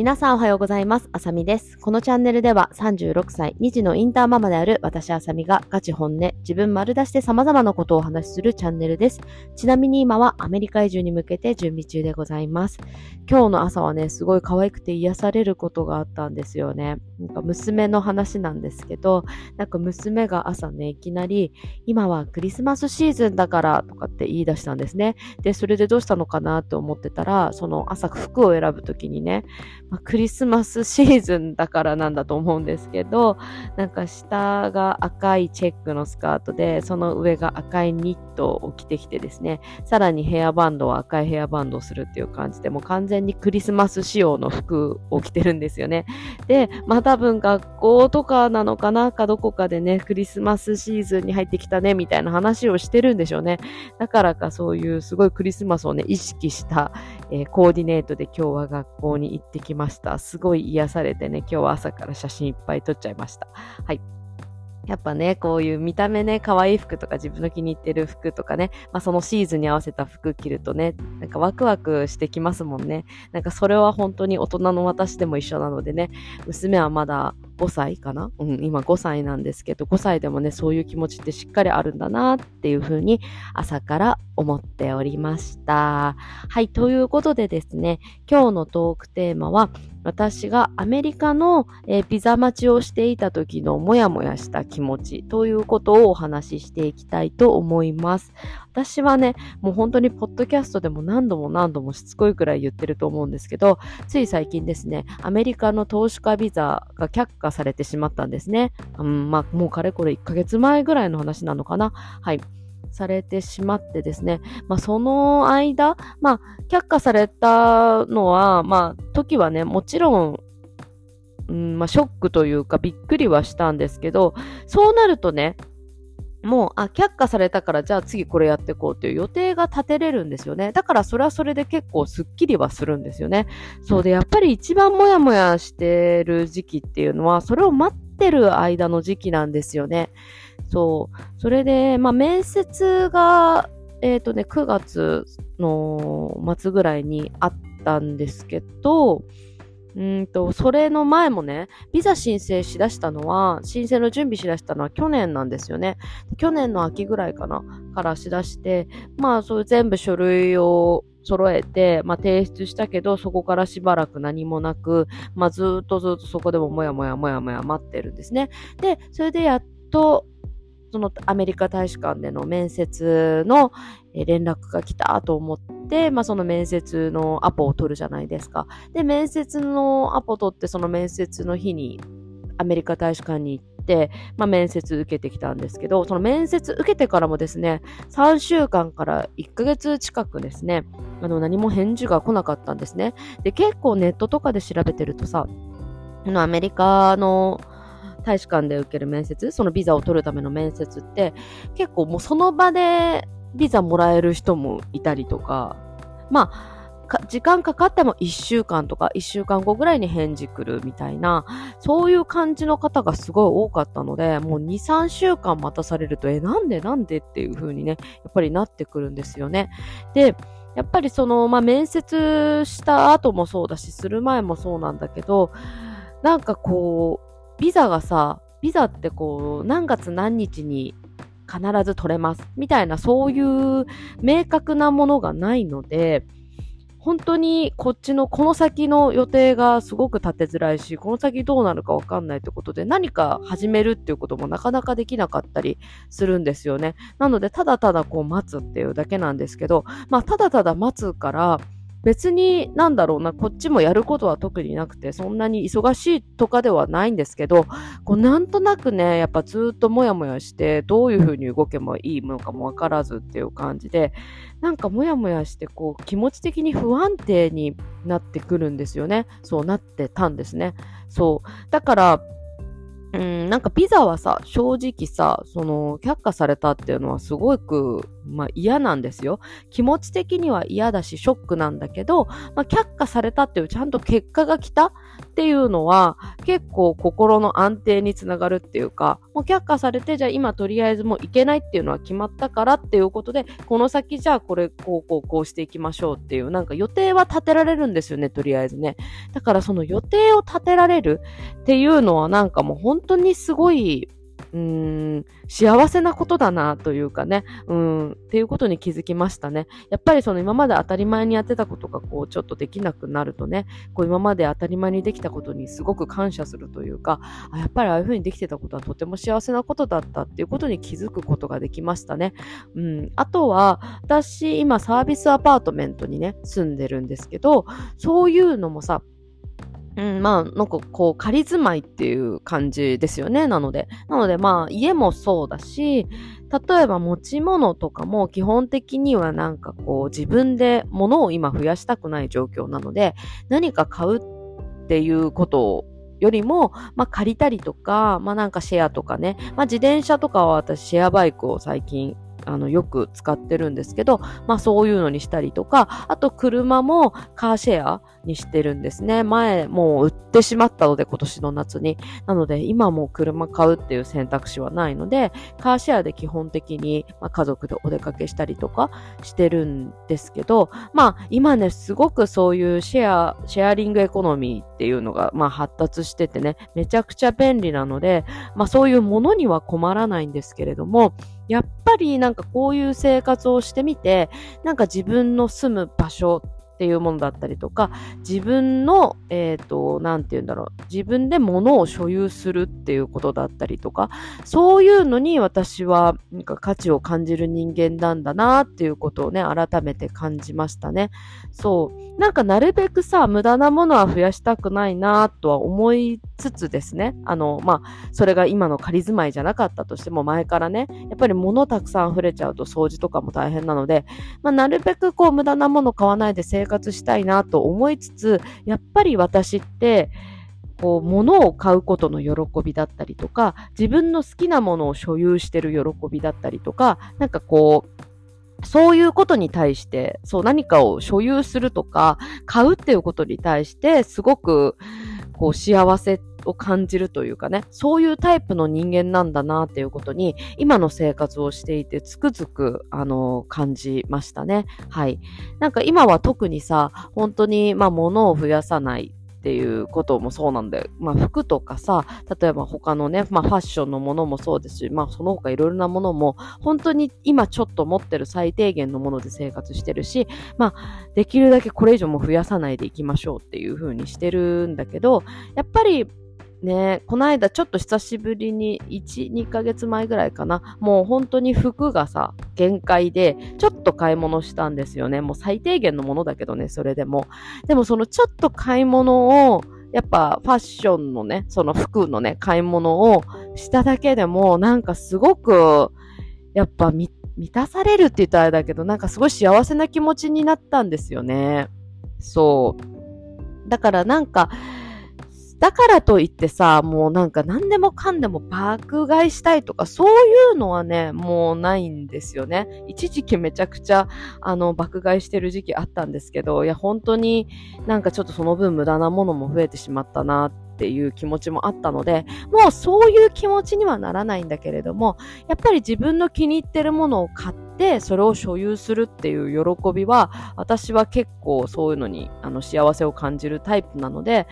皆さんおはようございます。あさみです。このチャンネルでは36歳、2児のインターママである私あさみがガチ本音、自分丸出しで様々なことをお話しするチャンネルです。ちなみに今はアメリカ移住に向けて準備中でございます。今日の朝はね、すごい可愛くて癒されることがあったんですよね。なんか娘の話なんですけど、なんか娘が朝ね、いきなり、今はクリスマスシーズンだからとかって言い出したんですね。で、それでどうしたのかなと思ってたら、その朝服を選ぶときにね、まあ、クリスマスシーズンだからなんだと思うんですけど、なんか下が赤いチェックのスカートで、その上が赤いニットを着てきてですね、さらにヘアバンドは赤いヘアバンドをするっていう感じで、もう完全にクリスマス仕様の服を着てるんですよね。で、まあ多分学校とかなのかなかどこかでね、クリスマスシーズンに入ってきたね、みたいな話をしてるんでしょうね。だからかそういうすごいクリスマスをね、意識した、えー、コーディネートで今日は学校に行ってきました。すごい癒されてね、今日は朝から写真いっぱい撮っちゃいました。はい。やっぱね、こういう見た目ね、可愛い服とか自分の気に入ってる服とかね、まあそのシーズンに合わせた服着るとね、なんかワクワクしてきますもんね。なんかそれは本当に大人の私でも一緒なのでね、娘はまだ5歳かな？うん、今5歳なんですけど、5歳でもね、そういう気持ちってしっかりあるんだなっていうふうに朝から思っておりました。はい、ということでですね、今日のトークテーマは、私がアメリカの、えー、ピザ待ちをしていた時のモヤモヤした気持ちということをお話ししていきたいと思います。私はね、もう本当にポッドキャストでも何度も何度もしつこいくらい言ってると思うんですけど、つい最近ですね、アメリカの投資家ビザが却下されてしまったんですね。うん、まあ、もうかれこれ1ヶ月前ぐらいの話なのかな。はい。されてしまってですね、まあ、その間、まあ、却下されたのは、まあ、時はね、もちろん、うんまあ、ショックというかびっくりはしたんですけど、そうなるとね、もう、あ、却下されたから、じゃあ次これやっていこうという予定が立てれるんですよね。だからそれはそれで結構スッキリはするんですよね。そうで、やっぱり一番モヤモヤしてる時期っていうのは、それを待っててる間の時期なんですよね。そう。それで、まあ、面接が、えっ、ー、とね、9月の末ぐらいにあったんですけど、うんと、それの前もね、ビザ申請しだしたのは、申請の準備しだしたのは去年なんですよね。去年の秋ぐらいかな、からしだして、まあ、そういう全部書類を揃えて、まあ、提出したけど、そこからしばらく何もなく、まあ、ずっとずっとそこでももやもやもやもや待ってるんですね。で、それでやっと、そのアメリカ大使館での面接の連絡が来たと思って、まあ、その面接のアポを取るじゃないですか。で、面接のアポ取って、その面接の日にアメリカ大使館に行って、まあ、面接受けてきたんですけど、その面接受けてからもですね、3週間から1ヶ月近くですね、あの、何も返事が来なかったんですね。で、結構ネットとかで調べてるとさ、の、アメリカの大使館で受ける面接、そのビザを取るための面接って、結構もうその場でビザもらえる人もいたりとか、まあ、時間かかっても1週間とか1週間後ぐらいに返事来るみたいな、そういう感じの方がすごい多かったので、もう2、3週間待たされると、え、なんでなんでっていう風にね、やっぱりなってくるんですよね。で、やっぱりその、まあ、面接した後もそうだし、する前もそうなんだけど、なんかこう、ビザがさ、ビザってこう、何月何日に必ず取れます。みたいな、そういう明確なものがないので、本当にこっちのこの先の予定がすごく立てづらいし、この先どうなるかわかんないってことで何か始めるっていうこともなかなかできなかったりするんですよね。なので、ただただこう待つっていうだけなんですけど、まあ、ただただ待つから、別になんだろうな、こっちもやることは特になくて、そんなに忙しいとかではないんですけど、こうなんとなくね、やっぱずっともやもやして、どういう風に動けばいいのかもわからずっていう感じで、なんかもやもやして、こう気持ち的に不安定になってくるんですよね。そうなってたんですね。そう。だから、うん、なんかピザはさ、正直さ、その、却下されたっていうのはすごく、まあ嫌なんですよ。気持ち的には嫌だし、ショックなんだけど、まあ却下されたっていうちゃんと結果が来たっていうのは、結構心の安定につながるっていうか、もう却下されて、じゃあ今とりあえずもういけないっていうのは決まったからっていうことで、この先じゃあこれ、こうこうこうしていきましょうっていう、なんか予定は立てられるんですよね、とりあえずね。だからその予定を立てられるっていうのはなんかもう本本当にすごい、うーん、幸せなことだなというかね、うん、っていうことに気づきましたね。やっぱりその今まで当たり前にやってたことがこうちょっとできなくなるとね、こう今まで当たり前にできたことにすごく感謝するというか、あやっぱりああいう風にできてたことはとても幸せなことだったっていうことに気づくことができましたね。うん、あとは、私今サービスアパートメントにね、住んでるんですけど、そういうのもさ、うん、まあ、なんかこう、仮住まいっていう感じですよね。なので。なのでまあ、家もそうだし、例えば持ち物とかも基本的にはなんかこう、自分で物を今増やしたくない状況なので、何か買うっていうことよりも、まあ借りたりとか、まあなんかシェアとかね、まあ自転車とかは私シェアバイクを最近あの、よく使ってるんですけど、まあそういうのにしたりとか、あと車もカーシェアにしてるんですね。前もう売ってしまったので今年の夏に。なので今もう車買うっていう選択肢はないので、カーシェアで基本的に、ま、家族でお出かけしたりとかしてるんですけど、まあ今ね、すごくそういうシェア、シェアリングエコノミーっていうのが、まあ発達しててね、めちゃくちゃ便利なので、まあそういうものには困らないんですけれども、やっぱりなんかこういう生活をしてみて、なんか自分の住む場所っていうものだったりとか、自分の、えっ、ー、と、なんて言うんだろう、自分で物を所有するっていうことだったりとか、そういうのに私は、なんか価値を感じる人間なんだなっていうことをね、改めて感じましたね。そう。なんかなるべくさ、無駄なものは増やしたくないなとは思いつつですね、あの、まあ、それが今の仮住まいじゃなかったとしても前からね、やっぱり物たくさん溢れちゃうと掃除とかも大変なので、まあ、なるべくこう無駄なもの買わないで生活活したいなと思いつつ、やっぱり私って、こう、物を買うことの喜びだったりとか、自分の好きなものを所有してる喜びだったりとか、なんかこう、そういうことに対して、そう何かを所有するとか、買うっていうことに対して、すごく、こう、幸せを感じるというかね、そういうタイプの人間なんだなっていうことに、今の生活をしていてつくづく、あの、感じましたね。はい。なんか今は特にさ、本当に、まあ、物を増やさないっていうこともそうなんだよ。まあ服とかさ、例えば他のね、まあファッションのものもそうですし、まあその他いろいろなものも、本当に今ちょっと持ってる最低限のもので生活してるし、まあできるだけこれ以上も増やさないでいきましょうっていう風にしてるんだけど、やっぱりねこの間ちょっと久しぶりに1、2ヶ月前ぐらいかな。もう本当に服がさ、限界で、ちょっと買い物したんですよね。もう最低限のものだけどね、それでも。でもそのちょっと買い物を、やっぱファッションのね、その服のね、買い物をしただけでも、なんかすごく、やっぱ満たされるって言ったらあれだけど、なんかすごい幸せな気持ちになったんですよね。そう。だからなんか、だからといってさ、もうなんか何でもかんでも爆買いしたいとか、そういうのはね、もうないんですよね。一時期めちゃくちゃ、あの、爆買いしてる時期あったんですけど、いや、本当になんかちょっとその分無駄なものも増えてしまったなっていう気持ちもあったので、もうそういう気持ちにはならないんだけれども、やっぱり自分の気に入ってるものを買って、それを所有するっていう喜びは、私は結構そういうのにあの幸せを感じるタイプなので、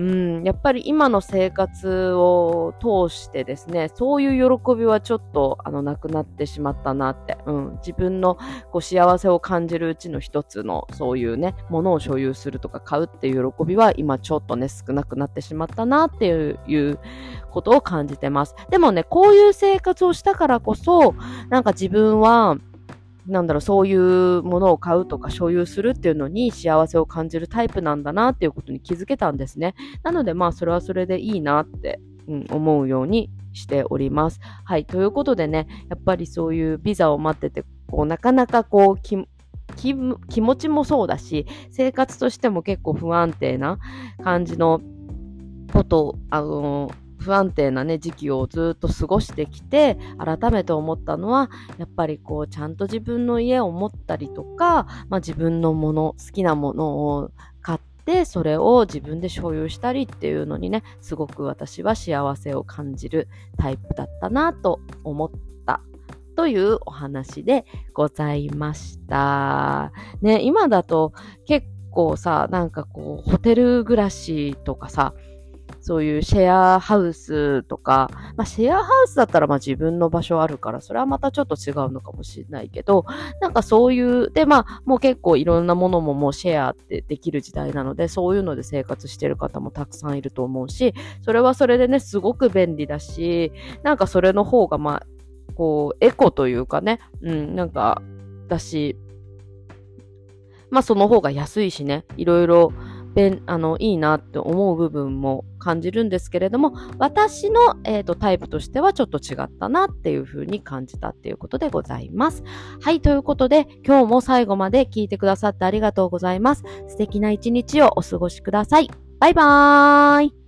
うん、やっぱり今の生活を通してですね、そういう喜びはちょっとあのなくなってしまったなって、うん、自分のこう幸せを感じるうちの一つのそういうね、ものを所有するとか買うっていう喜びは今ちょっとね、少なくなってしまったなっていうことを感じてます。でもね、こういう生活をしたからこそ、なんか自分は、なんだろう、そういうものを買うとか所有するっていうのに幸せを感じるタイプなんだなっていうことに気づけたんですね。なのでまあそれはそれでいいなって、うん、思うようにしております。はい。ということでね、やっぱりそういうビザを待ってて、こうなかなかこう気持ちもそうだし、生活としても結構不安定な感じのことを、あの不安定なね、時期をずっと過ごしてきて、改めて思ったのは、やっぱりこう、ちゃんと自分の家を持ったりとか、まあ自分のもの、好きなものを買って、それを自分で所有したりっていうのにね、すごく私は幸せを感じるタイプだったなと思ったというお話でございました。ね、今だと結構さ、なんかこう、ホテル暮らしとかさ、そういうシェアハウスとか、まあ、シェアハウスだったらまあ自分の場所あるから、それはまたちょっと違うのかもしれないけど、なんかそういう、で、まあ、もう結構いろんなものももうシェアってできる時代なので、そういうので生活してる方もたくさんいると思うし、それはそれでね、すごく便利だし、なんかそれの方がまあ、こう、エコというかね、うん、なんか、だし、まあその方が安いしね、いろいろ、あの、いいなって思う部分も感じるんですけれども、私の、えーと、タイプとしてはちょっと違ったなっていう風に感じたっていうことでございます。はい、ということで、今日も最後まで聞いてくださってありがとうございます。素敵な一日をお過ごしください。バイバーイ